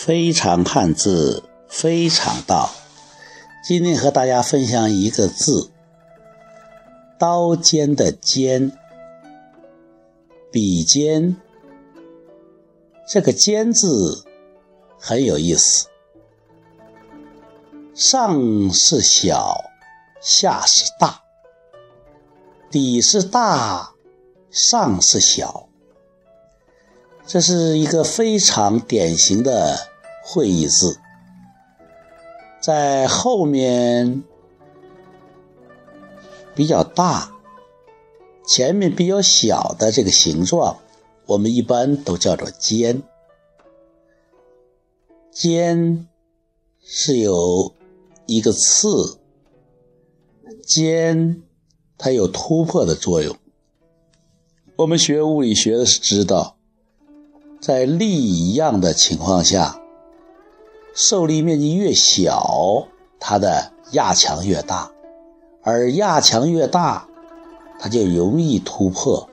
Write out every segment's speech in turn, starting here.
非常汉字，非常道。今天和大家分享一个字：刀尖的尖，笔尖。这个尖字很有意思，上是小，下是大，底是大，上是小。这是一个非常典型的会意字，在后面比较大，前面比较小的这个形状，我们一般都叫做尖。尖是有一个刺，尖它有突破的作用。我们学物理学的是知道。在力一样的情况下，受力面积越小，它的压强越大，而压强越大，它就容易突破。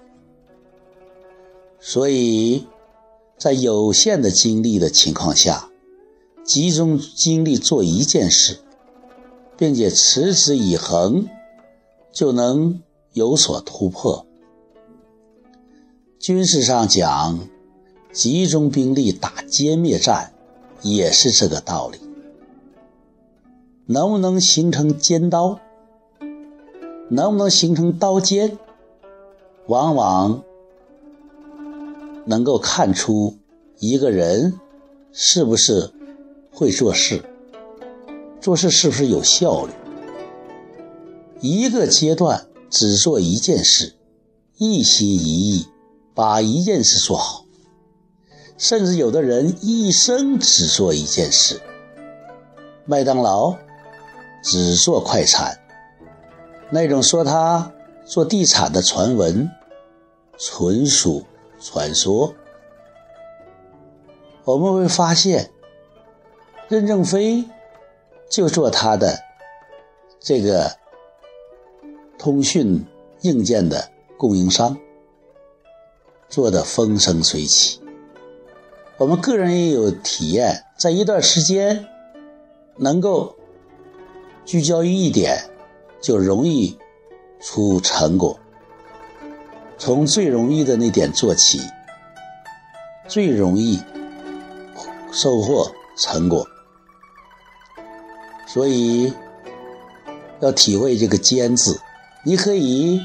所以，在有限的精力的情况下，集中精力做一件事，并且持之以恒，就能有所突破。军事上讲。集中兵力打歼灭战，也是这个道理。能不能形成尖刀？能不能形成刀尖？往往能够看出一个人是不是会做事，做事是不是有效率。一个阶段只做一件事，一心一意把一件事做好。甚至有的人一生只做一件事，麦当劳只做快餐，那种说他做地产的传闻纯属传说。我们会发现，任正非就做他的这个通讯硬件的供应商，做的风生水起。我们个人也有体验，在一段时间能够聚焦于一点，就容易出成果。从最容易的那点做起，最容易收获成果。所以要体会这个“坚”字，你可以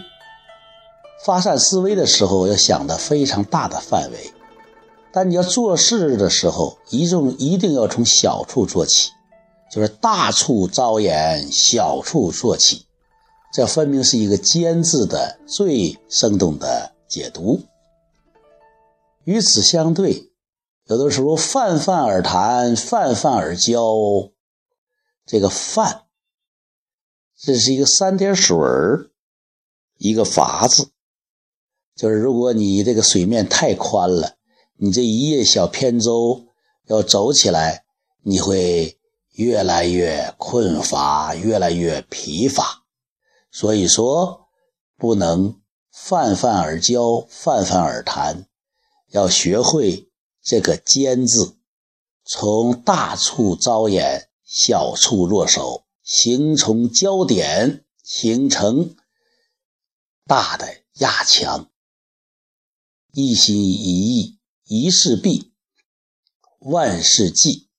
发散思维的时候，要想的非常大的范围。但你要做事的时候，一种一定要从小处做起，就是大处着眼，小处做起。这分明是一个“尖”字的最生动的解读。与此相对，有的时候泛泛而谈，泛泛而交。这个“泛”，这是一个三点水儿，一个“阀”字，就是如果你这个水面太宽了。你这一叶小扁舟要走起来，你会越来越困乏，越来越疲乏。所以说，不能泛泛而交，泛泛而谈，要学会这个“尖”字，从大处着眼，小处落手，形成焦点，形成大的压强，一心一意。一事毕，万事尽。